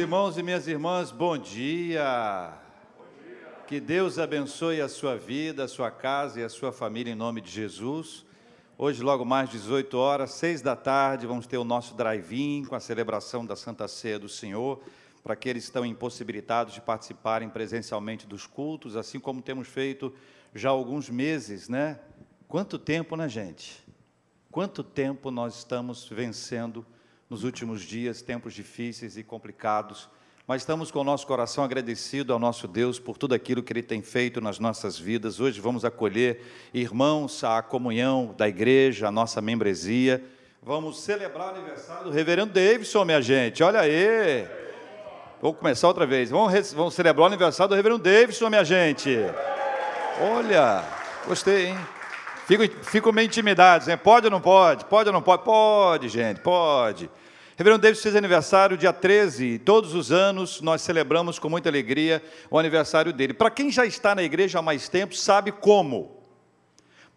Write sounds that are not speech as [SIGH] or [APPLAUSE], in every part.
irmãos e minhas irmãs, bom dia. Que Deus abençoe a sua vida, a sua casa e a sua família em nome de Jesus. Hoje, logo mais 18 horas, 6 da tarde, vamos ter o nosso drive-in com a celebração da Santa Ceia do Senhor, para aqueles que estão impossibilitados de participarem presencialmente dos cultos, assim como temos feito já há alguns meses, né? Quanto tempo, né, gente? Quanto tempo nós estamos vencendo nos últimos dias, tempos difíceis e complicados, mas estamos com o nosso coração agradecido ao nosso Deus por tudo aquilo que Ele tem feito nas nossas vidas. Hoje vamos acolher irmãos à comunhão da igreja, a nossa membresia. Vamos celebrar o aniversário do reverendo Davidson, minha gente. Olha aí. Vou começar outra vez. Vamos, vamos celebrar o aniversário do reverendo Davidson, minha gente. Olha, gostei, hein? Fico, fico meio intimidado, hein? Pode ou não pode? Pode ou não pode? Pode, gente, pode. Reverendo David fez aniversário dia 13, e todos os anos nós celebramos com muita alegria o aniversário dele. Para quem já está na igreja há mais tempo, sabe como.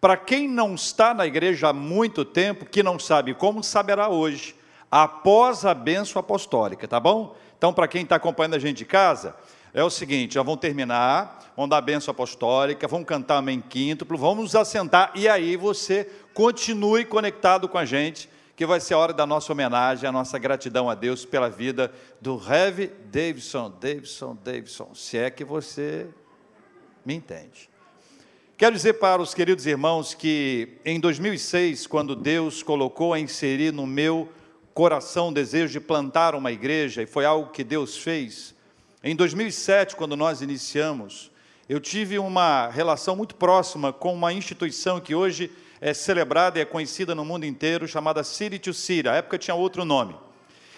Para quem não está na igreja há muito tempo, que não sabe como, saberá hoje, após a bênção apostólica, tá bom? Então, para quem está acompanhando a gente de casa, é o seguinte: já vão terminar, vão dar a bênção apostólica, vão cantar amém quíntuplo, vamos nos assentar e aí você continue conectado com a gente que vai ser a hora da nossa homenagem, a nossa gratidão a Deus pela vida do Rev Davidson, Davidson, Davidson, se é que você me entende. Quero dizer para os queridos irmãos que em 2006, quando Deus colocou a inserir no meu coração o desejo de plantar uma igreja, e foi algo que Deus fez, em 2007, quando nós iniciamos, eu tive uma relação muito próxima com uma instituição que hoje é celebrada e é conhecida no mundo inteiro, chamada City to City. A época tinha outro nome.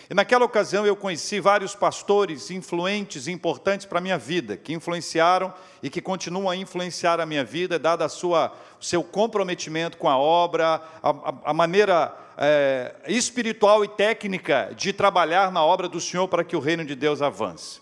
E naquela ocasião eu conheci vários pastores influentes e importantes para a minha vida, que influenciaram e que continuam a influenciar a minha vida, dada a sua, o seu comprometimento com a obra, a, a, a maneira é, espiritual e técnica de trabalhar na obra do Senhor para que o reino de Deus avance.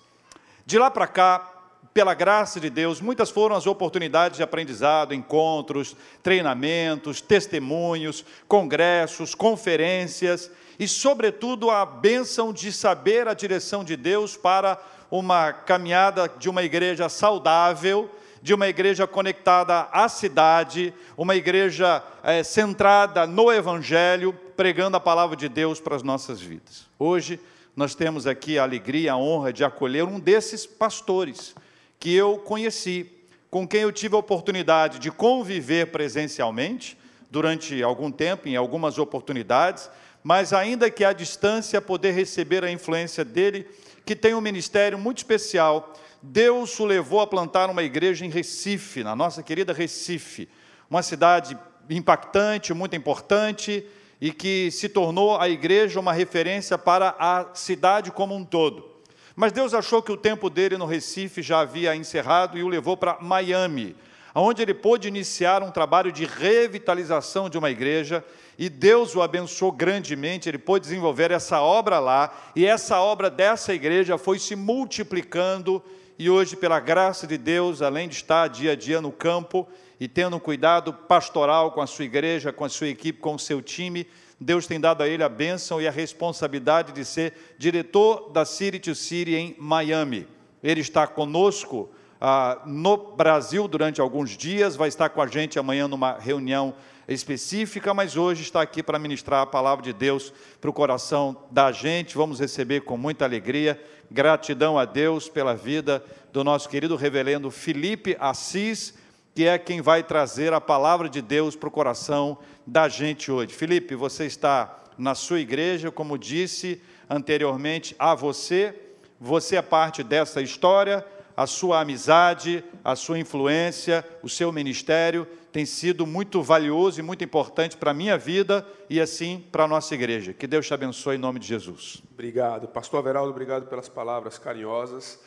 De lá para cá, pela graça de Deus, muitas foram as oportunidades de aprendizado, encontros, treinamentos, testemunhos, congressos, conferências e, sobretudo, a bênção de saber a direção de Deus para uma caminhada de uma igreja saudável, de uma igreja conectada à cidade, uma igreja é, centrada no Evangelho, pregando a palavra de Deus para as nossas vidas. Hoje, nós temos aqui a alegria, a honra de acolher um desses pastores que eu conheci, com quem eu tive a oportunidade de conviver presencialmente durante algum tempo, em algumas oportunidades, mas ainda que à distância poder receber a influência dele, que tem um ministério muito especial. Deus o levou a plantar uma igreja em Recife, na nossa querida Recife, uma cidade impactante, muito importante e que se tornou a igreja uma referência para a cidade como um todo. Mas Deus achou que o tempo dele no Recife já havia encerrado e o levou para Miami, onde ele pôde iniciar um trabalho de revitalização de uma igreja, e Deus o abençoou grandemente, ele pôde desenvolver essa obra lá, e essa obra dessa igreja foi se multiplicando, e hoje, pela graça de Deus, além de estar dia a dia no campo e tendo um cuidado pastoral com a sua igreja, com a sua equipe, com o seu time, Deus tem dado a ele a bênção e a responsabilidade de ser diretor da City to City em Miami. Ele está conosco ah, no Brasil durante alguns dias, vai estar com a gente amanhã numa reunião específica, mas hoje está aqui para ministrar a palavra de Deus para o coração da gente. Vamos receber com muita alegria. Gratidão a Deus pela vida do nosso querido reverendo Felipe Assis, que é quem vai trazer a palavra de Deus para o coração da gente hoje. Felipe, você está na sua igreja, como disse anteriormente a você, você é parte dessa história, a sua amizade, a sua influência, o seu ministério tem sido muito valioso e muito importante para a minha vida e assim para a nossa igreja. Que Deus te abençoe em nome de Jesus. Obrigado. Pastor Everaldo, obrigado pelas palavras carinhosas.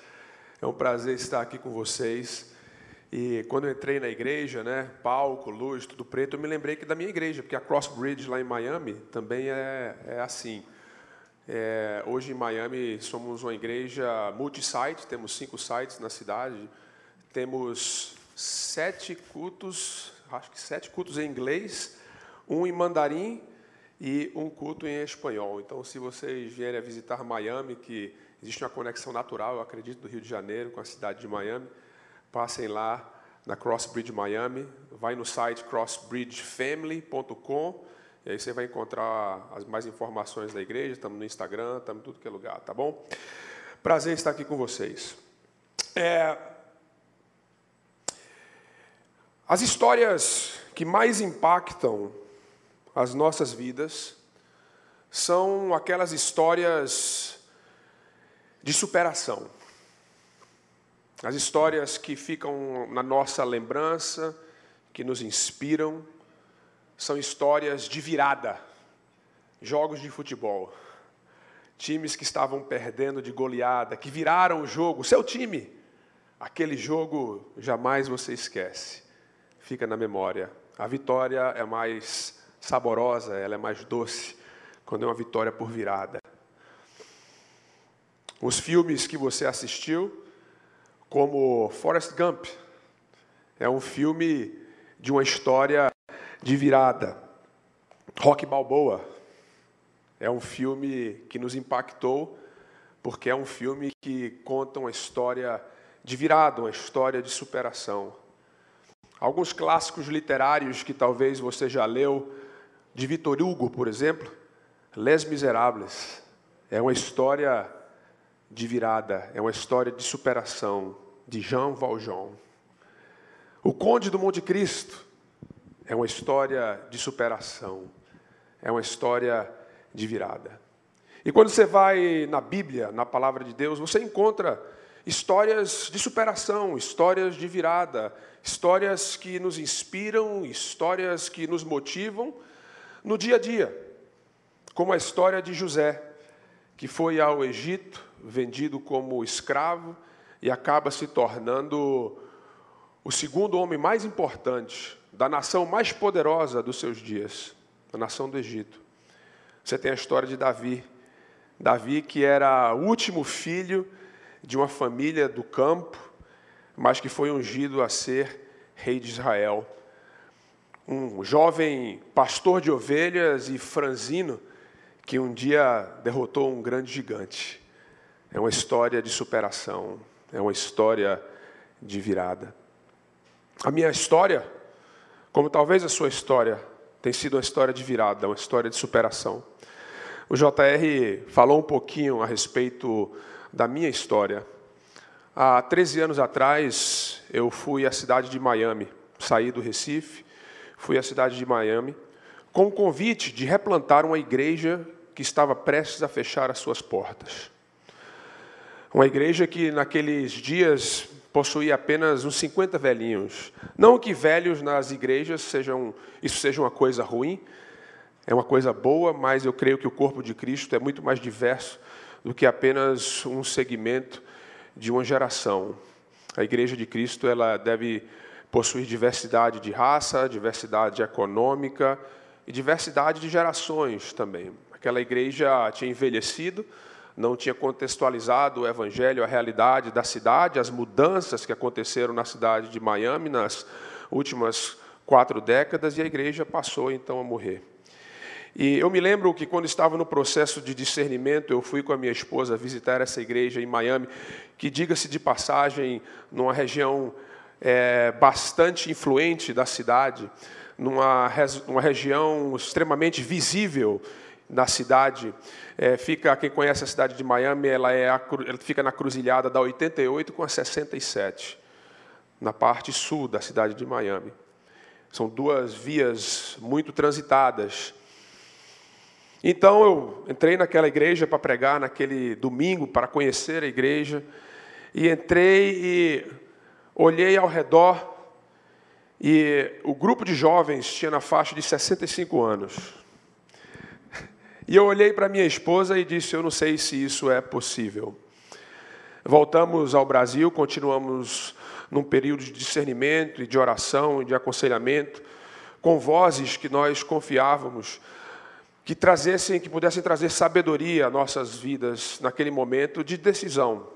É um prazer estar aqui com vocês. E quando eu entrei na igreja, né, palco, luz, tudo preto, eu me lembrei que da minha igreja, porque a Crossbridge lá em Miami também é, é assim. É, hoje em Miami somos uma igreja multi-site, temos cinco sites na cidade, temos sete cultos, acho que sete cultos em inglês, um em mandarim e um culto em espanhol. Então, se vocês vierem a visitar Miami, que Existe uma conexão natural, eu acredito, do Rio de Janeiro com a cidade de Miami. Passem lá na Crossbridge Miami, vai no site crossbridgefamily.com e aí você vai encontrar as mais informações da igreja, estamos no Instagram, estamos em tudo que é lugar, tá bom? Prazer estar aqui com vocês. É... As histórias que mais impactam as nossas vidas são aquelas histórias de superação. As histórias que ficam na nossa lembrança, que nos inspiram, são histórias de virada, jogos de futebol. Times que estavam perdendo de goleada, que viraram o jogo, seu time. Aquele jogo jamais você esquece, fica na memória. A vitória é mais saborosa, ela é mais doce quando é uma vitória por virada. Os filmes que você assistiu, como Forrest Gump, é um filme de uma história de virada. Rock Balboa é um filme que nos impactou, porque é um filme que conta uma história de virada, uma história de superação. Alguns clássicos literários que talvez você já leu, de Victor Hugo, por exemplo, Les Miserables, é uma história de virada, é uma história de superação, de Jean Valjean. O Conde do Monte Cristo é uma história de superação, é uma história de virada. E quando você vai na Bíblia, na palavra de Deus, você encontra histórias de superação, histórias de virada, histórias que nos inspiram, histórias que nos motivam no dia a dia, como a história de José, que foi ao Egito, vendido como escravo e acaba se tornando o segundo homem mais importante da nação mais poderosa dos seus dias, a nação do Egito. Você tem a história de Davi. Davi, que era o último filho de uma família do campo, mas que foi ungido a ser rei de Israel. Um jovem pastor de ovelhas e franzino que um dia derrotou um grande gigante. É uma história de superação, é uma história de virada. A minha história como talvez a sua história tem sido uma história de virada, uma história de superação. O JR falou um pouquinho a respeito da minha história. Há 13 anos atrás, eu fui à cidade de Miami, saí do Recife, fui à cidade de Miami, com o convite de replantar uma igreja que estava prestes a fechar as suas portas. Uma igreja que naqueles dias possuía apenas uns 50 velhinhos. Não que velhos nas igrejas sejam isso seja uma coisa ruim, é uma coisa boa, mas eu creio que o corpo de Cristo é muito mais diverso do que apenas um segmento de uma geração. A igreja de Cristo ela deve possuir diversidade de raça, diversidade econômica e diversidade de gerações também. Aquela igreja tinha envelhecido, não tinha contextualizado o evangelho, a realidade da cidade, as mudanças que aconteceram na cidade de Miami nas últimas quatro décadas, e a igreja passou então a morrer. E eu me lembro que quando estava no processo de discernimento, eu fui com a minha esposa visitar essa igreja em Miami, que, diga-se de passagem, numa região é, bastante influente da cidade, numa, numa região extremamente visível na cidade. É, fica, quem conhece a cidade de Miami, ela, é ela fica na cruzilhada da 88 com a 67, na parte sul da cidade de Miami. São duas vias muito transitadas. Então eu entrei naquela igreja para pregar naquele domingo, para conhecer a igreja, e entrei e olhei ao redor, e o grupo de jovens tinha na faixa de 65 anos. E eu olhei para minha esposa e disse: Eu não sei se isso é possível. Voltamos ao Brasil, continuamos num período de discernimento e de oração e de aconselhamento, com vozes que nós confiávamos, que trazessem, que pudessem trazer sabedoria a nossas vidas naquele momento de decisão.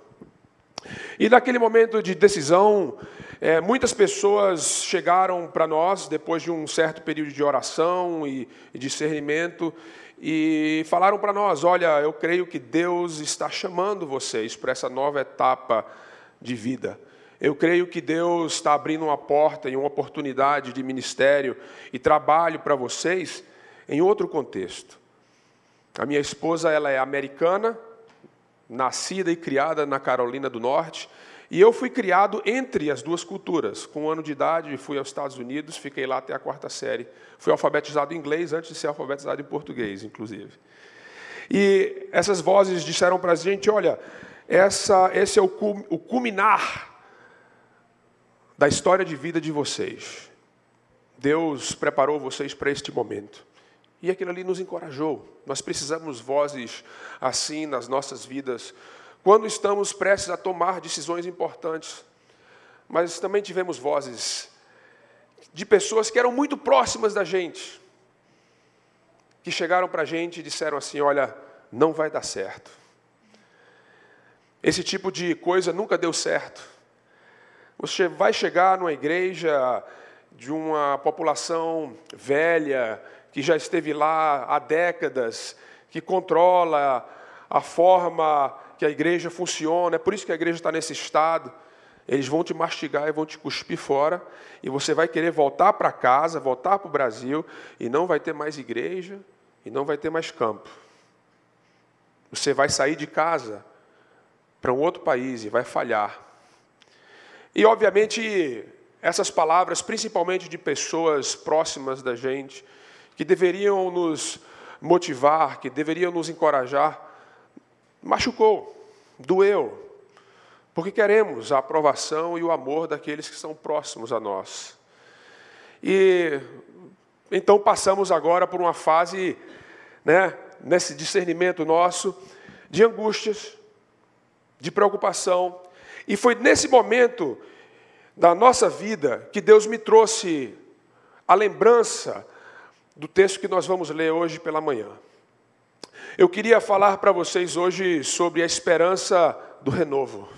E naquele momento de decisão, é, muitas pessoas chegaram para nós, depois de um certo período de oração e, e discernimento, e falaram para nós: Olha, eu creio que Deus está chamando vocês para essa nova etapa de vida. Eu creio que Deus está abrindo uma porta e uma oportunidade de ministério e trabalho para vocês em outro contexto. A minha esposa ela é americana, nascida e criada na Carolina do Norte, e eu fui criado entre as duas culturas. Com um ano de idade, fui aos Estados Unidos, fiquei lá até a quarta série. Fui alfabetizado em inglês antes de ser alfabetizado em português, inclusive. E essas vozes disseram para a gente: olha, essa, esse é o, o culminar da história de vida de vocês. Deus preparou vocês para este momento. E aquilo ali nos encorajou. Nós precisamos vozes assim nas nossas vidas, quando estamos prestes a tomar decisões importantes. Mas também tivemos vozes de pessoas que eram muito próximas da gente, que chegaram para a gente e disseram assim: Olha, não vai dar certo. Esse tipo de coisa nunca deu certo. Você vai chegar numa igreja de uma população velha, que já esteve lá há décadas, que controla a forma que a igreja funciona, é por isso que a igreja está nesse estado. Eles vão te mastigar e vão te cuspir fora, e você vai querer voltar para casa, voltar para o Brasil, e não vai ter mais igreja, e não vai ter mais campo. Você vai sair de casa para um outro país e vai falhar. E, obviamente, essas palavras, principalmente de pessoas próximas da gente, que deveriam nos motivar, que deveriam nos encorajar, machucou, doeu, porque queremos a aprovação e o amor daqueles que são próximos a nós. E então passamos agora por uma fase, né, nesse discernimento nosso, de angústias, de preocupação, e foi nesse momento da nossa vida que Deus me trouxe a lembrança do texto que nós vamos ler hoje pela manhã. Eu queria falar para vocês hoje sobre a esperança do renovo.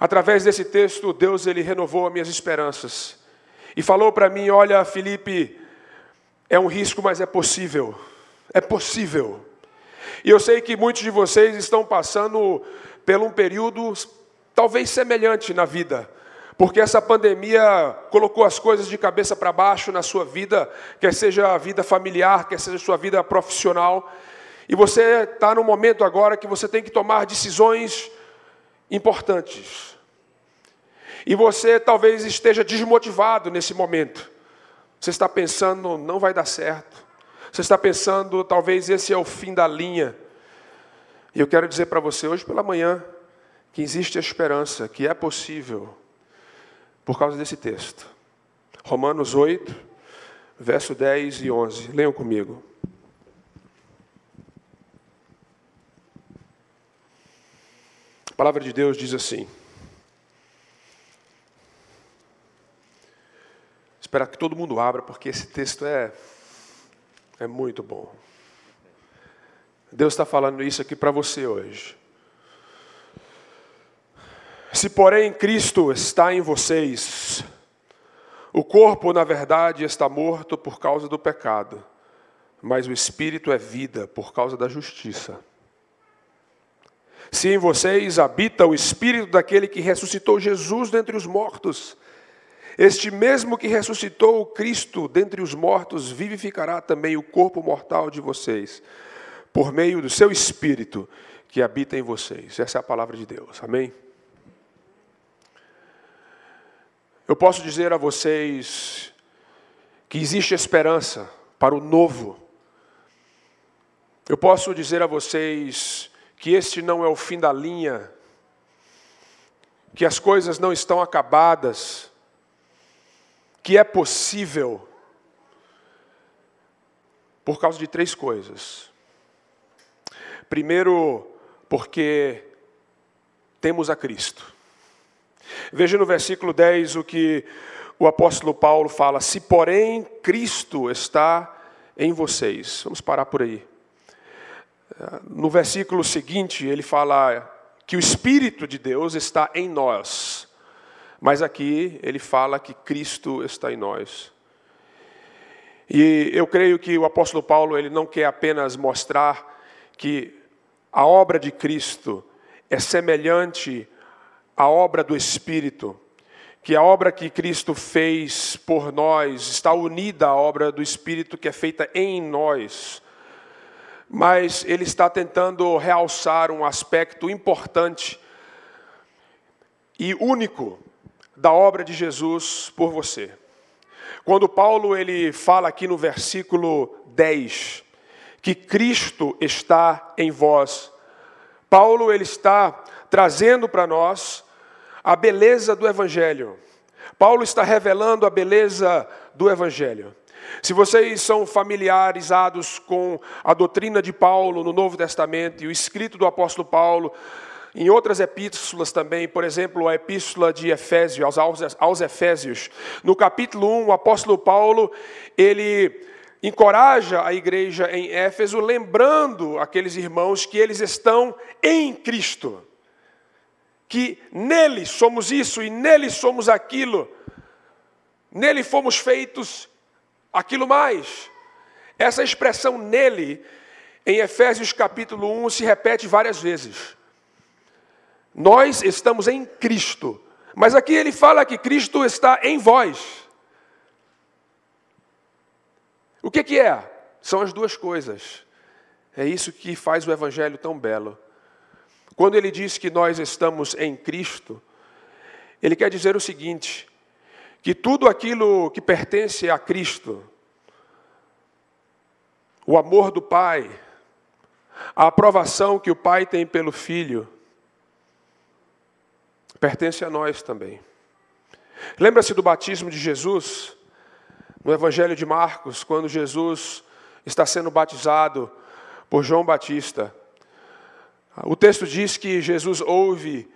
Através desse texto, Deus ele renovou as minhas esperanças e falou para mim: "Olha, Felipe, é um risco, mas é possível. É possível." E eu sei que muitos de vocês estão passando por um período talvez semelhante na vida porque essa pandemia colocou as coisas de cabeça para baixo na sua vida, quer seja a vida familiar, quer seja a sua vida profissional, e você está no momento agora que você tem que tomar decisões importantes. E você talvez esteja desmotivado nesse momento. Você está pensando, não vai dar certo. Você está pensando, talvez esse é o fim da linha. E eu quero dizer para você hoje pela manhã que existe a esperança, que é possível por causa desse texto. Romanos 8, verso 10 e 11. Leiam comigo. A palavra de Deus diz assim. Espero que todo mundo abra, porque esse texto é, é muito bom. Deus está falando isso aqui para você hoje. Se, porém, Cristo está em vocês, o corpo, na verdade, está morto por causa do pecado, mas o espírito é vida por causa da justiça. Se em vocês habita o espírito daquele que ressuscitou Jesus dentre os mortos, este mesmo que ressuscitou o Cristo dentre os mortos vivificará também o corpo mortal de vocês, por meio do seu espírito que habita em vocês. Essa é a palavra de Deus. Amém? Eu posso dizer a vocês que existe esperança para o novo. Eu posso dizer a vocês que este não é o fim da linha, que as coisas não estão acabadas, que é possível, por causa de três coisas. Primeiro, porque temos a Cristo. Veja no versículo 10 o que o apóstolo Paulo fala: Se, porém, Cristo está em vocês. Vamos parar por aí. No versículo seguinte, ele fala que o Espírito de Deus está em nós. Mas aqui ele fala que Cristo está em nós. E eu creio que o apóstolo Paulo ele não quer apenas mostrar que a obra de Cristo é semelhante à obra do Espírito, que a obra que Cristo fez por nós está unida à obra do Espírito que é feita em nós. Mas ele está tentando realçar um aspecto importante e único da obra de Jesus por você. Quando Paulo ele fala aqui no versículo 10 que Cristo está em vós, Paulo ele está trazendo para nós a beleza do evangelho. Paulo está revelando a beleza do evangelho. Se vocês são familiarizados com a doutrina de Paulo no Novo Testamento e o escrito do apóstolo Paulo, em outras epístolas também, por exemplo, a epístola de Efésios, aos, aos Efésios, no capítulo 1, o apóstolo Paulo, ele encoraja a igreja em Éfeso, lembrando aqueles irmãos que eles estão em Cristo, que nele somos isso e nele somos aquilo, nele fomos feitos aquilo mais. Essa expressão nele, em Efésios capítulo 1, se repete várias vezes. Nós estamos em Cristo. Mas aqui ele fala que Cristo está em vós. O que, que é? São as duas coisas. É isso que faz o Evangelho tão belo. Quando ele diz que nós estamos em Cristo, ele quer dizer o seguinte: que tudo aquilo que pertence a Cristo, o amor do Pai, a aprovação que o Pai tem pelo Filho, pertence a nós também. Lembra-se do batismo de Jesus? No Evangelho de Marcos, quando Jesus está sendo batizado por João Batista. O texto diz que Jesus ouve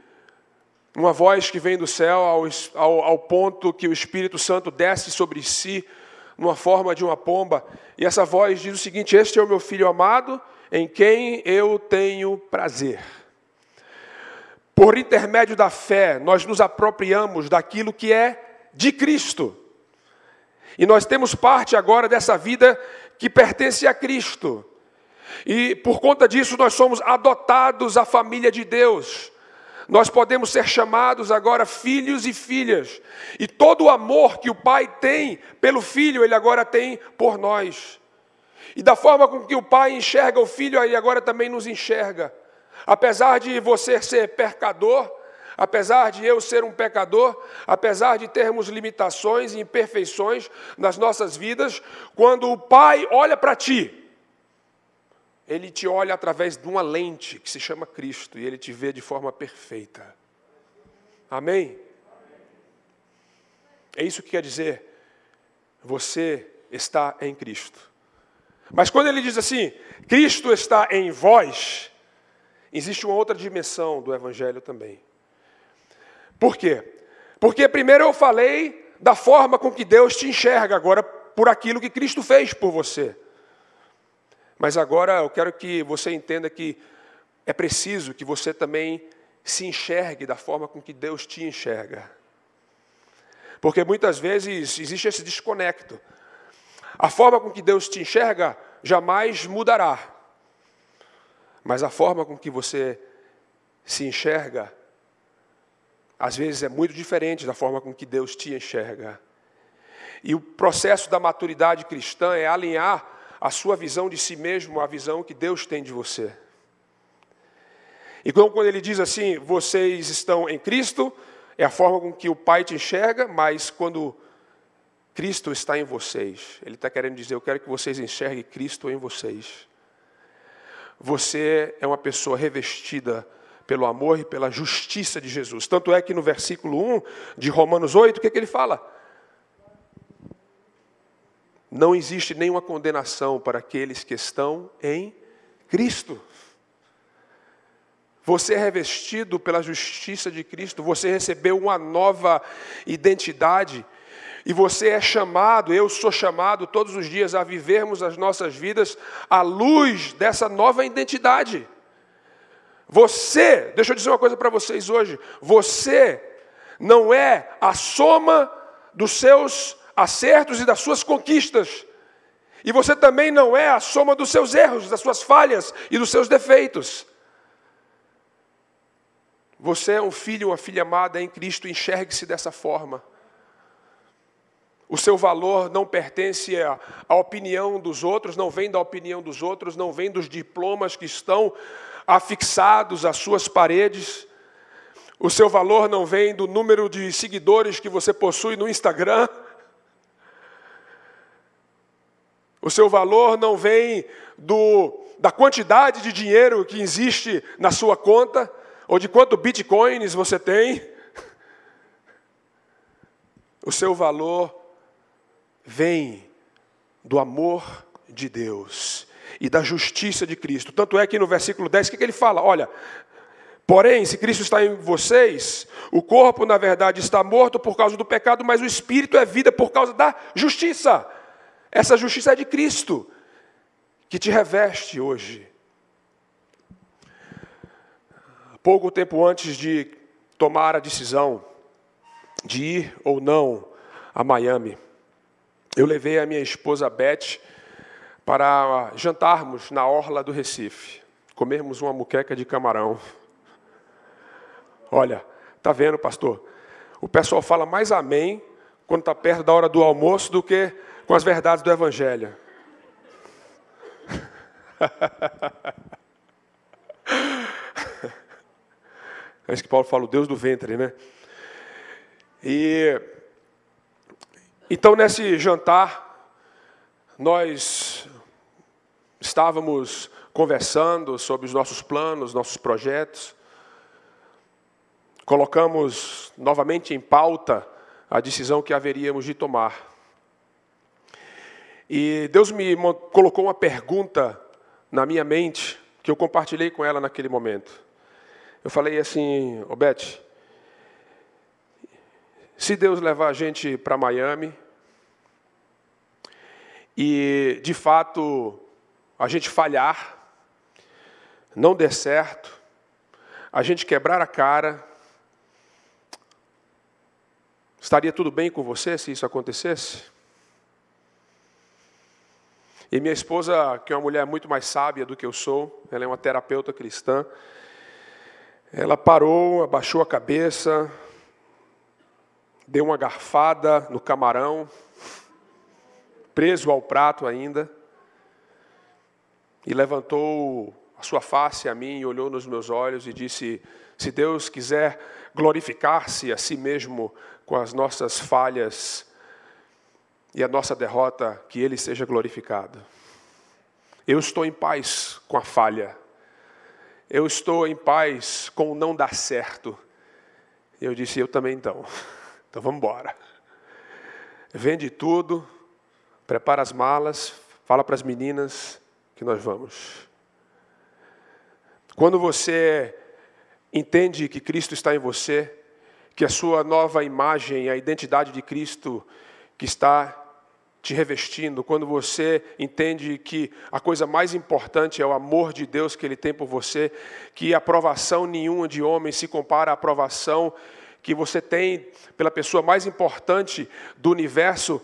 uma voz que vem do céu ao, ao, ao, ponto que o Espírito Santo desce sobre si, numa forma de uma pomba, e essa voz diz o seguinte: Este é o meu filho amado, em quem eu tenho prazer. Por intermédio da fé, nós nos apropriamos daquilo que é de Cristo. E nós temos parte agora dessa vida que pertence a Cristo. E por conta disso, nós somos adotados à família de Deus. Nós podemos ser chamados agora filhos e filhas. E todo o amor que o Pai tem pelo filho, ele agora tem por nós. E da forma com que o Pai enxerga o filho, ele agora também nos enxerga. Apesar de você ser pecador, apesar de eu ser um pecador, apesar de termos limitações e imperfeições nas nossas vidas, quando o Pai olha para ti, ele te olha através de uma lente que se chama Cristo e ele te vê de forma perfeita. Amém? É isso que quer dizer, você está em Cristo. Mas quando ele diz assim, Cristo está em vós, existe uma outra dimensão do Evangelho também. Por quê? Porque primeiro eu falei da forma com que Deus te enxerga, agora por aquilo que Cristo fez por você. Mas agora eu quero que você entenda que é preciso que você também se enxergue da forma com que Deus te enxerga. Porque muitas vezes existe esse desconecto. A forma com que Deus te enxerga jamais mudará. Mas a forma com que você se enxerga, às vezes é muito diferente da forma com que Deus te enxerga. E o processo da maturidade cristã é alinhar a sua visão de si mesmo à visão que Deus tem de você. Então, quando ele diz assim, vocês estão em Cristo, é a forma com que o Pai te enxerga, mas quando Cristo está em vocês, Ele está querendo dizer: eu quero que vocês enxerguem Cristo em vocês. Você é uma pessoa revestida pelo amor e pela justiça de Jesus. Tanto é que no versículo 1 de Romanos 8, o que, é que ele fala? Não existe nenhuma condenação para aqueles que estão em Cristo. Você é revestido pela justiça de Cristo, você recebeu uma nova identidade. E você é chamado, eu sou chamado todos os dias a vivermos as nossas vidas à luz dessa nova identidade. Você, deixa eu dizer uma coisa para vocês hoje, você não é a soma dos seus acertos e das suas conquistas. E você também não é a soma dos seus erros, das suas falhas e dos seus defeitos. Você é um filho, uma filha amada em Cristo, enxergue-se dessa forma. O seu valor não pertence à, à, opinião dos outros, não vem da opinião dos outros, não vem dos diplomas que estão afixados às suas paredes. O seu valor não vem do número de seguidores que você possui no Instagram. O seu valor não vem do, da quantidade de dinheiro que existe na sua conta, ou de quanto bitcoins você tem. O seu valor vem do amor de Deus e da justiça de Cristo. Tanto é que no versículo 10, o que, ele fala? Olha, porém, se Cristo está em vocês, o corpo, na verdade, está morto por causa do pecado, mas o espírito é vida por causa da justiça. Essa justiça é de Cristo, que te reveste hoje. Pouco tempo antes de tomar a decisão de ir ou não a Miami, eu levei a minha esposa Beth para jantarmos na orla do Recife, comermos uma muqueca de camarão. Olha, tá vendo, pastor? O pessoal fala mais amém quando está perto da hora do almoço do que com as verdades do Evangelho. [LAUGHS] É isso que Paulo fala, o Deus do ventre, né? E então nesse jantar nós estávamos conversando sobre os nossos planos, nossos projetos. Colocamos novamente em pauta a decisão que haveríamos de tomar. E Deus me colocou uma pergunta na minha mente que eu compartilhei com ela naquele momento. Eu falei assim, ô Beth, se Deus levar a gente para Miami e de fato a gente falhar, não der certo, a gente quebrar a cara, estaria tudo bem com você se isso acontecesse? E minha esposa, que é uma mulher muito mais sábia do que eu sou, ela é uma terapeuta cristã, ela parou, abaixou a cabeça, deu uma garfada no camarão, preso ao prato ainda, e levantou a sua face a mim, olhou nos meus olhos e disse: Se Deus quiser glorificar-se a si mesmo com as nossas falhas, e a nossa derrota, que Ele seja glorificado. Eu estou em paz com a falha. Eu estou em paz com o não dar certo. Eu disse, eu também então. [LAUGHS] Então vamos embora. Vende tudo, prepara as malas, fala para as meninas que nós vamos. Quando você entende que Cristo está em você, que a sua nova imagem, a identidade de Cristo que está te revestindo, quando você entende que a coisa mais importante é o amor de Deus que Ele tem por você, que aprovação nenhuma de homem se compara à aprovação que você tem pela pessoa mais importante do universo,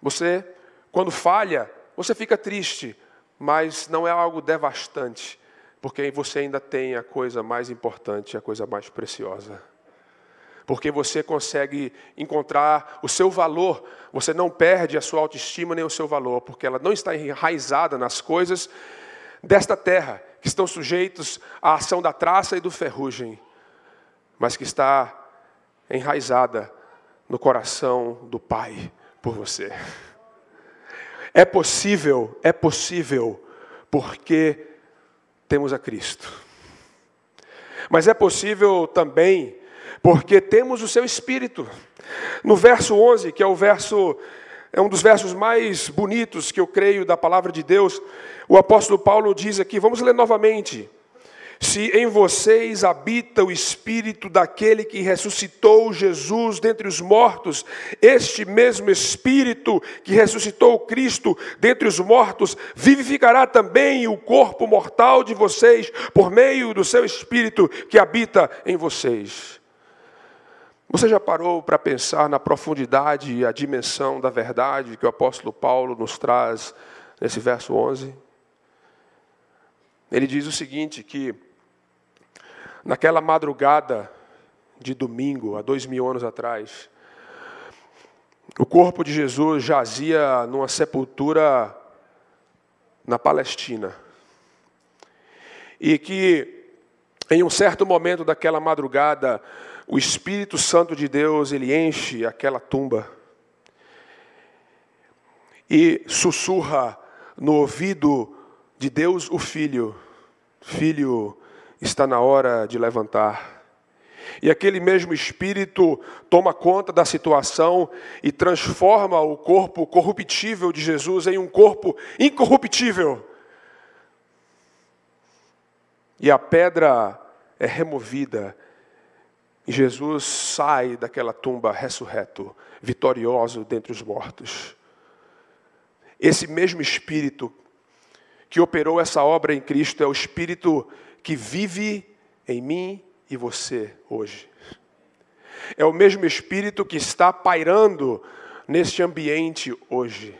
você, quando falha, você fica triste, mas não é algo devastante, porque você ainda tem a coisa mais importante, a coisa mais preciosa porque você consegue encontrar o seu valor. Você não perde a sua autoestima nem o seu valor, porque ela não está enraizada nas coisas desta terra, que estão sujeitos à ação da traça e do ferrugem, mas que está enraizada no coração do Pai por você. É possível, é possível, porque temos a Cristo. Mas é possível também porque temos o seu espírito. No verso 11, que é o verso é um dos versos mais bonitos que eu creio da palavra de Deus, o apóstolo Paulo diz aqui, vamos ler novamente. se em vocês habita o espírito daquele que ressuscitou Jesus dentre os mortos, este mesmo espírito que ressuscitou Cristo dentre os mortos, vivificará também o corpo mortal de vocês por meio do seu espírito que habita em vocês. Você já parou para pensar na profundidade e a dimensão da verdade que o apóstolo Paulo nos traz nesse verso 11? Ele diz o seguinte: que naquela madrugada de domingo, há dois mil anos atrás, o corpo de Jesus jazia numa sepultura na Palestina. E que, em um certo momento daquela madrugada, o Espírito Santo de Deus ele enche aquela tumba e sussurra no ouvido de Deus o Filho: Filho, está na hora de levantar. E aquele mesmo Espírito toma conta da situação e transforma o corpo corruptível de Jesus em um corpo incorruptível. E a pedra é removida. E Jesus sai daquela tumba ressurreto, vitorioso dentre os mortos. Esse mesmo Espírito que operou essa obra em Cristo é o Espírito que vive em mim e você hoje. É o mesmo Espírito que está pairando neste ambiente hoje.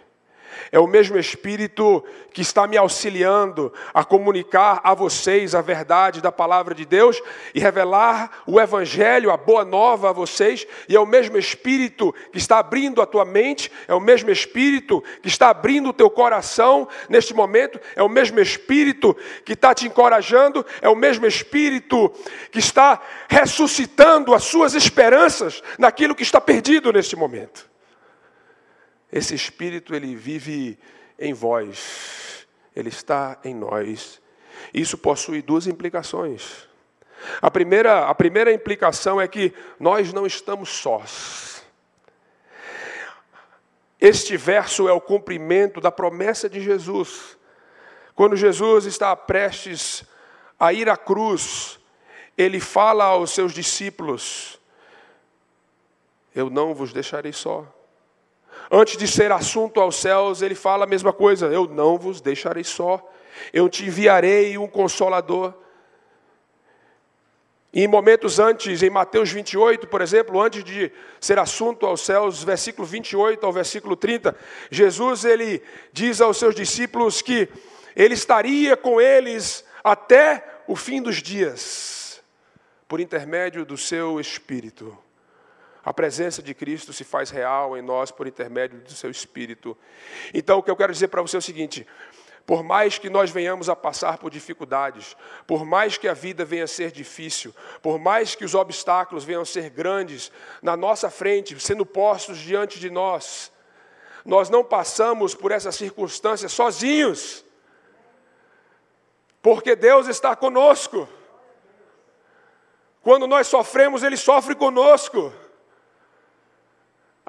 É o mesmo Espírito que está me auxiliando a comunicar a vocês a verdade da palavra de Deus e revelar o Evangelho, a boa nova a vocês. E é o mesmo Espírito que está abrindo a tua mente, é o mesmo Espírito que está abrindo o teu coração neste momento, é o mesmo Espírito que está te encorajando, é o mesmo Espírito que está ressuscitando as suas esperanças naquilo que está perdido neste momento. Esse Espírito, ele vive em vós, ele está em nós. Isso possui duas implicações. A primeira, a primeira implicação é que nós não estamos sós. Este verso é o cumprimento da promessa de Jesus. Quando Jesus está prestes a ir à cruz, ele fala aos seus discípulos: Eu não vos deixarei só. Antes de ser assunto aos céus, ele fala a mesma coisa: Eu não vos deixarei só, eu te enviarei um consolador. E em momentos antes, em Mateus 28, por exemplo, antes de ser assunto aos céus, versículo 28 ao versículo 30, Jesus ele diz aos seus discípulos que ele estaria com eles até o fim dos dias, por intermédio do seu Espírito. A presença de Cristo se faz real em nós por intermédio do seu Espírito. Então, o que eu quero dizer para você é o seguinte: por mais que nós venhamos a passar por dificuldades, por mais que a vida venha a ser difícil, por mais que os obstáculos venham a ser grandes na nossa frente, sendo postos diante de nós, nós não passamos por essas circunstâncias sozinhos, porque Deus está conosco. Quando nós sofremos, Ele sofre conosco.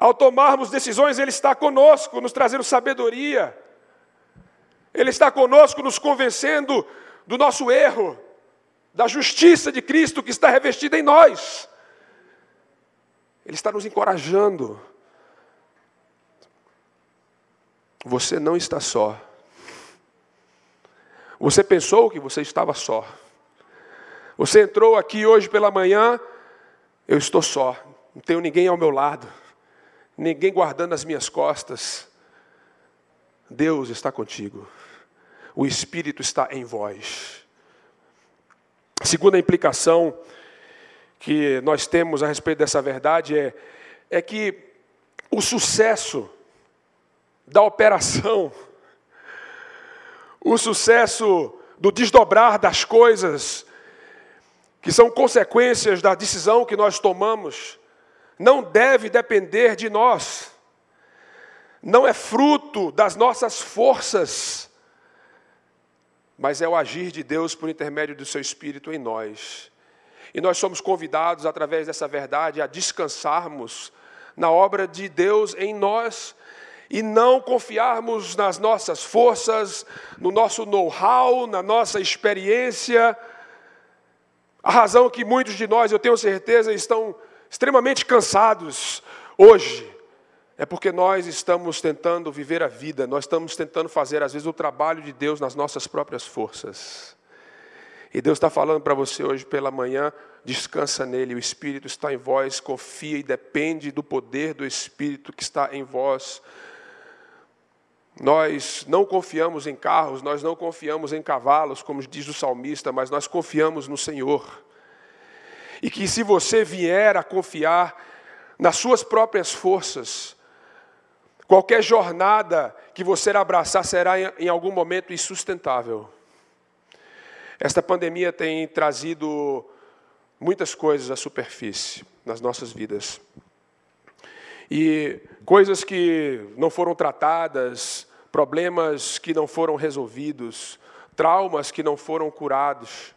Ao tomarmos decisões, Ele está conosco, nos trazendo sabedoria. Ele está conosco, nos convencendo do nosso erro, da justiça de Cristo que está revestida em nós. Ele está nos encorajando. Você não está só. Você pensou que você estava só. Você entrou aqui hoje pela manhã, eu estou só, não tenho ninguém ao meu lado ninguém guardando as minhas costas. Deus está contigo. O Espírito está em vós. Segunda implicação que nós temos a respeito dessa verdade é, é que o sucesso da operação, o sucesso do desdobrar das coisas, que são consequências da decisão que nós tomamos, não deve depender de nós, não é fruto das nossas forças, mas é o agir de Deus por intermédio do seu Espírito em nós. E nós somos convidados, através dessa verdade, a descansarmos na obra de Deus em nós e não confiarmos nas nossas forças, no nosso know-how, na nossa experiência, A razão que muitos de nós, eu tenho certeza, estão extremamente cansados hoje é porque nós estamos tentando viver a vida, nós estamos tentando fazer, às vezes, o trabalho de Deus nas nossas próprias forças. E Deus está falando para você hoje pela manhã, descansa nele, o Espírito está em vós, confia e depende do poder do Espírito que está em vós. Nós não confiamos em carros, nós não confiamos em cavalos, como diz o salmista, mas nós confiamos no Senhor. E que se você vier a confiar nas suas próprias forças, qualquer jornada que você abraçar será em algum momento insustentável. Esta pandemia tem trazido muitas coisas à superfície nas nossas vidas. E coisas que não foram tratadas, problemas que não foram resolvidos, traumas que não foram curados.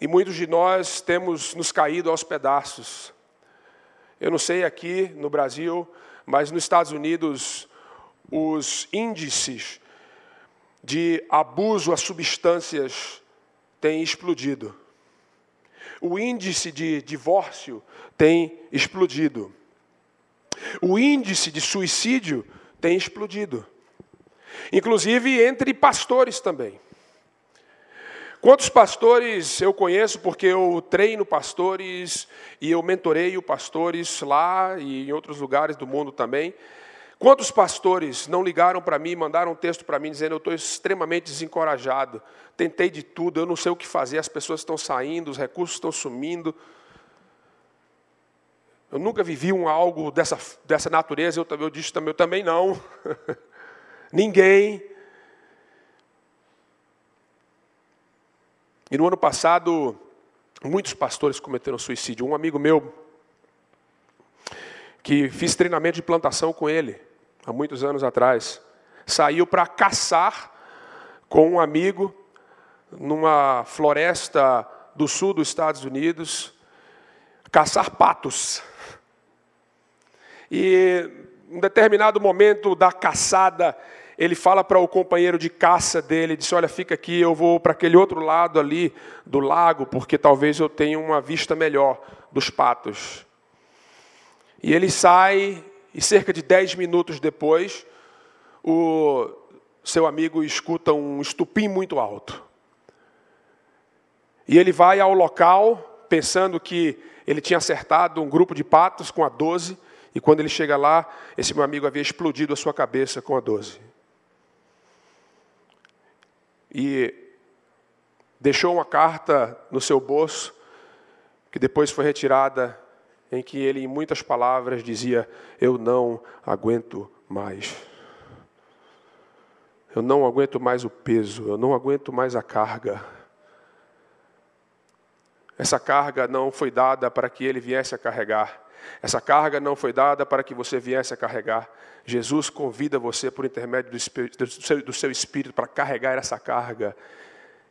E muitos de nós temos nos caído aos pedaços. Eu não sei aqui no Brasil, mas nos Estados Unidos, os índices de abuso a substâncias têm explodido. O índice de divórcio tem explodido. O índice de suicídio tem explodido. Inclusive entre pastores também. Quantos pastores eu conheço, porque eu treino pastores e eu mentoreio pastores lá e em outros lugares do mundo também. Quantos pastores não ligaram para mim, mandaram um texto para mim dizendo: Eu estou extremamente desencorajado, tentei de tudo, eu não sei o que fazer, as pessoas estão saindo, os recursos estão sumindo. Eu nunca vivi um algo dessa, dessa natureza, eu, eu disse também, eu também não. [LAUGHS] Ninguém. E no ano passado, muitos pastores cometeram suicídio. Um amigo meu, que fiz treinamento de plantação com ele, há muitos anos atrás, saiu para caçar com um amigo numa floresta do sul dos Estados Unidos, caçar patos. E em um determinado momento da caçada, ele fala para o companheiro de caça dele, diz: "Olha, fica aqui, eu vou para aquele outro lado ali do lago, porque talvez eu tenha uma vista melhor dos patos". E ele sai e cerca de dez minutos depois, o seu amigo escuta um estupim muito alto. E ele vai ao local, pensando que ele tinha acertado um grupo de patos com a 12, e quando ele chega lá, esse meu amigo havia explodido a sua cabeça com a 12. E deixou uma carta no seu bolso, que depois foi retirada em que ele, em muitas palavras, dizia: Eu não aguento mais. Eu não aguento mais o peso, eu não aguento mais a carga. Essa carga não foi dada para que ele viesse a carregar. Essa carga não foi dada para que você viesse a carregar. Jesus convida você, por intermédio do, espírito, do, seu, do seu espírito, para carregar essa carga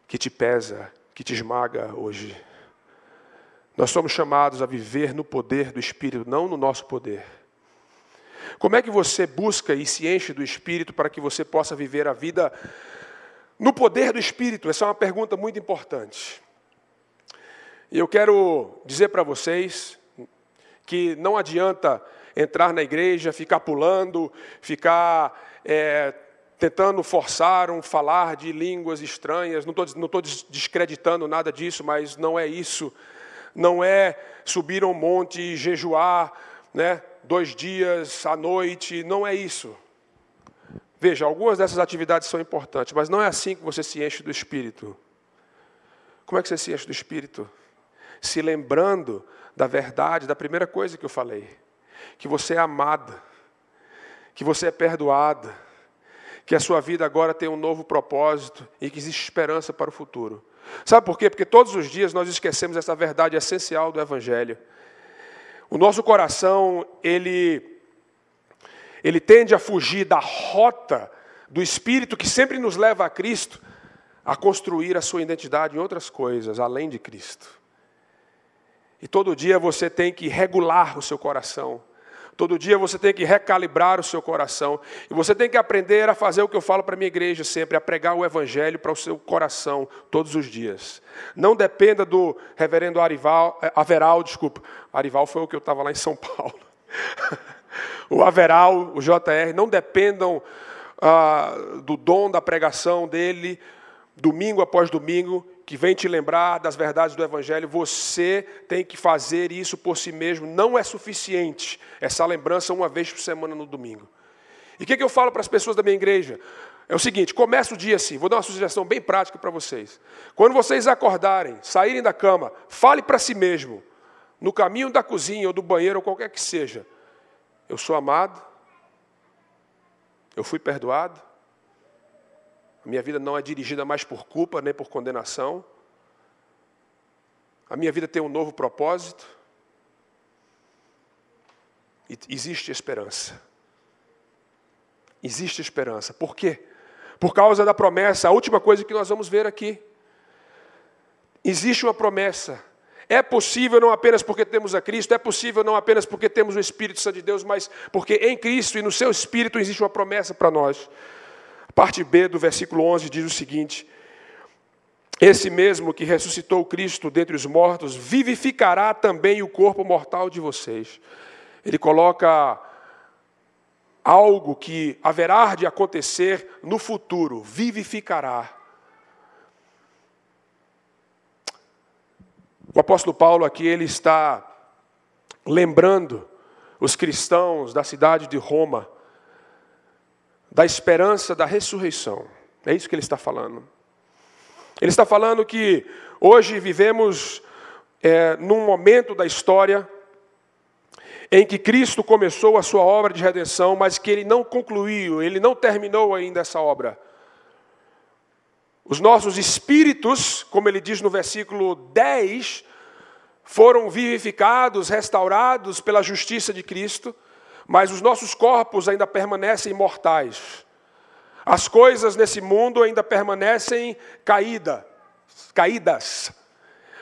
que te pesa, que te esmaga hoje. Nós somos chamados a viver no poder do Espírito, não no nosso poder. Como é que você busca e se enche do Espírito para que você possa viver a vida no poder do Espírito? Essa é uma pergunta muito importante. E eu quero dizer para vocês que não adianta entrar na igreja, ficar pulando, ficar é, tentando forçar um falar de línguas estranhas. Não estou não descreditando nada disso, mas não é isso não é subir um monte e jejuar né, dois dias à noite, não é isso. Veja, algumas dessas atividades são importantes, mas não é assim que você se enche do Espírito. Como é que você se enche do Espírito? Se lembrando da verdade, da primeira coisa que eu falei: que você é amada, que você é perdoada, que a sua vida agora tem um novo propósito e que existe esperança para o futuro. Sabe por quê? Porque todos os dias nós esquecemos essa verdade essencial do Evangelho. O nosso coração, ele, ele tende a fugir da rota do Espírito que sempre nos leva a Cristo, a construir a sua identidade em outras coisas, além de Cristo. E todo dia você tem que regular o seu coração. Todo dia você tem que recalibrar o seu coração. E você tem que aprender a fazer o que eu falo para a minha igreja sempre, a pregar o evangelho para o seu coração todos os dias. Não dependa do reverendo Arival, eh, Averal, desculpa. Arival foi o que eu estava lá em São [LAUGHS] Paulo. o Averal, o JR, não dependam ah, do dom da pregação dele, domingo após domingo, que vem te lembrar das verdades do Evangelho, você tem que fazer isso por si mesmo. Não é suficiente essa lembrança uma vez por semana no domingo. E o que, que eu falo para as pessoas da minha igreja? É o seguinte: começa o dia assim. Vou dar uma sugestão bem prática para vocês. Quando vocês acordarem, saírem da cama, fale para si mesmo, no caminho da cozinha ou do banheiro ou qualquer que seja: Eu sou amado, eu fui perdoado, a minha vida não é dirigida mais por culpa nem por condenação. A minha vida tem um novo propósito. E existe esperança. Existe esperança. Por quê? Por causa da promessa, a última coisa que nós vamos ver aqui. Existe uma promessa. É possível não apenas porque temos a Cristo, é possível não apenas porque temos o Espírito Santo de Deus, mas porque em Cristo e no seu Espírito existe uma promessa para nós. Parte B do versículo 11 diz o seguinte: Esse mesmo que ressuscitou Cristo dentre os mortos, vivificará também o corpo mortal de vocês. Ele coloca algo que haverá de acontecer no futuro, vivificará. O apóstolo Paulo aqui ele está lembrando os cristãos da cidade de Roma da esperança da ressurreição. É isso que ele está falando. Ele está falando que hoje vivemos é, num momento da história em que Cristo começou a sua obra de redenção, mas que ele não concluiu, ele não terminou ainda essa obra. Os nossos espíritos, como ele diz no versículo 10, foram vivificados, restaurados pela justiça de Cristo mas os nossos corpos ainda permanecem mortais. As coisas nesse mundo ainda permanecem caída, caídas.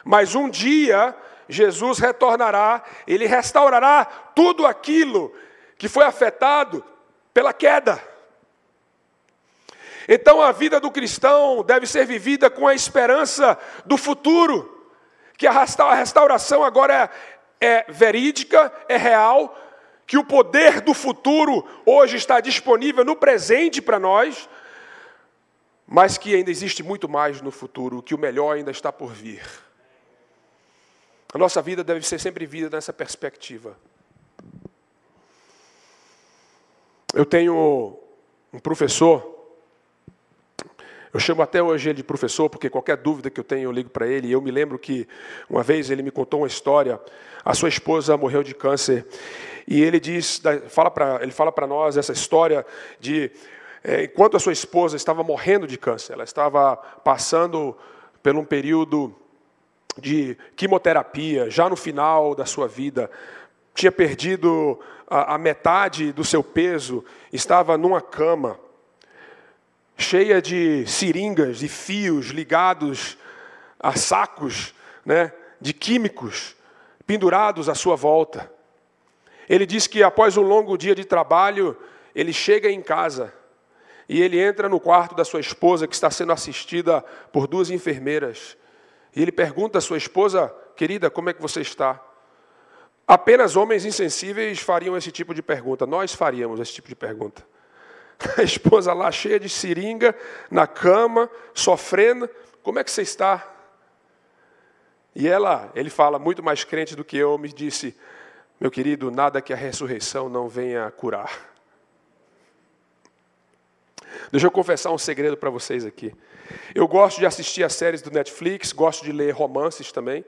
Mas um dia Jesus retornará, ele restaurará tudo aquilo que foi afetado pela queda. Então a vida do cristão deve ser vivida com a esperança do futuro, que a restauração agora é, é verídica, é real, que o poder do futuro hoje está disponível no presente para nós, mas que ainda existe muito mais no futuro, que o melhor ainda está por vir. A nossa vida deve ser sempre vida nessa perspectiva. Eu tenho um professor, eu chamo até hoje ele de professor, porque qualquer dúvida que eu tenho eu ligo para ele. E eu me lembro que uma vez ele me contou uma história. A sua esposa morreu de câncer e ele diz, fala para, ele fala para nós essa história de é, enquanto a sua esposa estava morrendo de câncer, ela estava passando por um período de quimioterapia, já no final da sua vida, tinha perdido a, a metade do seu peso, estava numa cama cheia de seringas e fios ligados a sacos, né, de químicos pendurados à sua volta. Ele diz que após um longo dia de trabalho, ele chega em casa e ele entra no quarto da sua esposa, que está sendo assistida por duas enfermeiras. E ele pergunta à sua esposa, querida, como é que você está? Apenas homens insensíveis fariam esse tipo de pergunta. Nós faríamos esse tipo de pergunta. [LAUGHS] A esposa lá cheia de seringa, na cama, sofrendo. Como é que você está? E ela, ele fala, muito mais crente do que eu, me disse: meu querido, nada que a ressurreição não venha curar. Deixa eu confessar um segredo para vocês aqui. Eu gosto de assistir as séries do Netflix, gosto de ler romances também,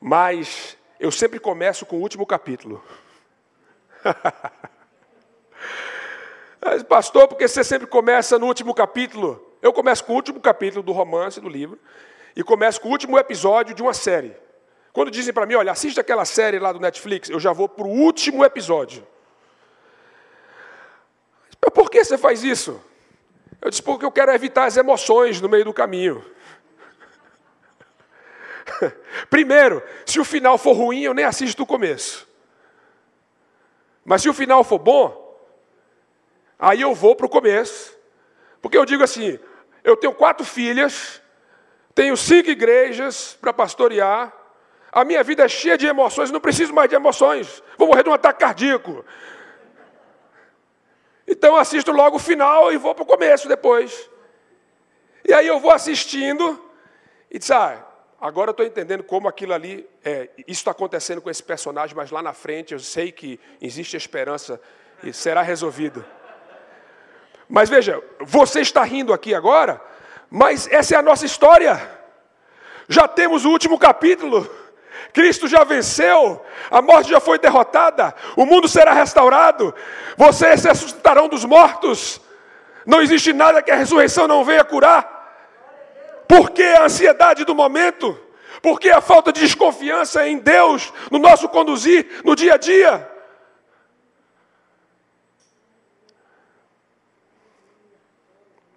mas eu sempre começo com o último capítulo. [LAUGHS] Pastor, porque você sempre começa no último capítulo? Eu começo com o último capítulo do romance, do livro, e começo com o último episódio de uma série. Quando dizem para mim, olha, assiste aquela série lá do Netflix, eu já vou para o último episódio. Mas por que você faz isso? Eu disse, porque eu quero evitar as emoções no meio do caminho. [LAUGHS] Primeiro, se o final for ruim, eu nem assisto o começo. Mas se o final for bom, aí eu vou para o começo. Porque eu digo assim: eu tenho quatro filhas, tenho cinco igrejas para pastorear, a minha vida é cheia de emoções, não preciso mais de emoções, vou morrer de um ataque cardíaco. Então assisto logo o final e vou para o começo depois. E aí eu vou assistindo e diz, ah, agora eu estou entendendo como aquilo ali, é, isso está acontecendo com esse personagem, mas lá na frente eu sei que existe esperança e será resolvido. Mas veja, você está rindo aqui agora, mas essa é a nossa história. Já temos o último capítulo. Cristo já venceu, a morte já foi derrotada, o mundo será restaurado, vocês se ressuscitarão dos mortos. Não existe nada que a ressurreição não venha curar. Por que a ansiedade do momento? Por que a falta de desconfiança em Deus no nosso conduzir no dia a dia?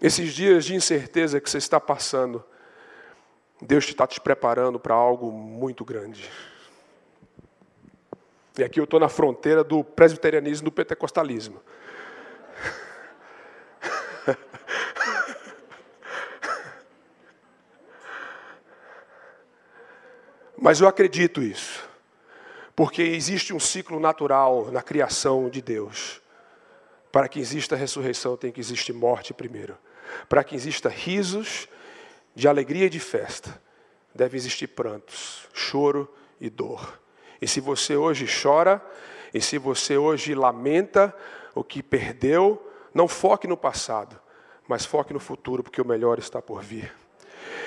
Esses dias de incerteza que você está passando, Deus está te preparando para algo muito grande. E aqui eu estou na fronteira do presbiterianismo e do pentecostalismo. [LAUGHS] Mas eu acredito isso, porque existe um ciclo natural na criação de Deus. Para que exista ressurreição, tem que existir morte primeiro. Para que exista risos de alegria e de festa, deve existir prantos, choro e dor. E se você hoje chora, e se você hoje lamenta o que perdeu, não foque no passado, mas foque no futuro, porque o melhor está por vir.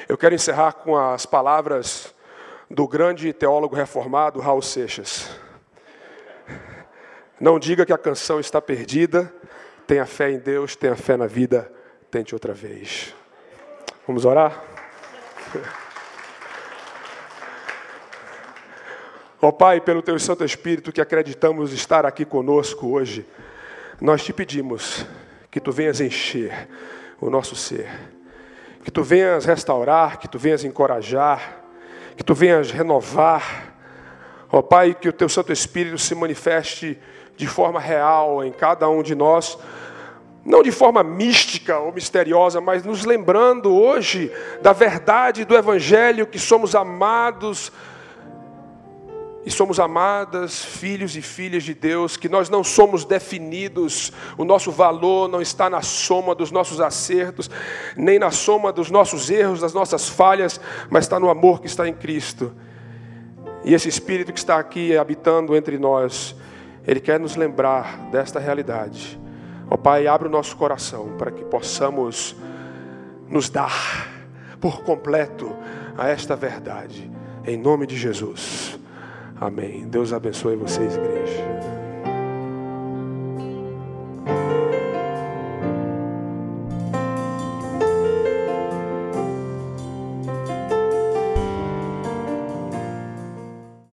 Eu quero encerrar com as palavras do grande teólogo reformado Raul Seixas. Não diga que a canção está perdida, tenha fé em Deus, tenha fé na vida, tente outra vez. Vamos orar? Ó oh, Pai, pelo Teu Santo Espírito que acreditamos estar aqui conosco hoje, nós te pedimos que Tu venhas encher o nosso ser, que Tu venhas restaurar, que Tu venhas encorajar, que Tu venhas renovar. Ó oh, Pai, que o Teu Santo Espírito se manifeste de forma real em cada um de nós, não de forma mística ou misteriosa, mas nos lembrando hoje da verdade do Evangelho, que somos amados e somos amadas, filhos e filhas de Deus, que nós não somos definidos, o nosso valor não está na soma dos nossos acertos, nem na soma dos nossos erros, das nossas falhas, mas está no amor que está em Cristo. E esse Espírito que está aqui habitando entre nós, ele quer nos lembrar desta realidade Ó Pai, abre o nosso coração para que possamos nos dar por completo a esta verdade. Em nome de Jesus. Amém. Deus abençoe vocês, igreja.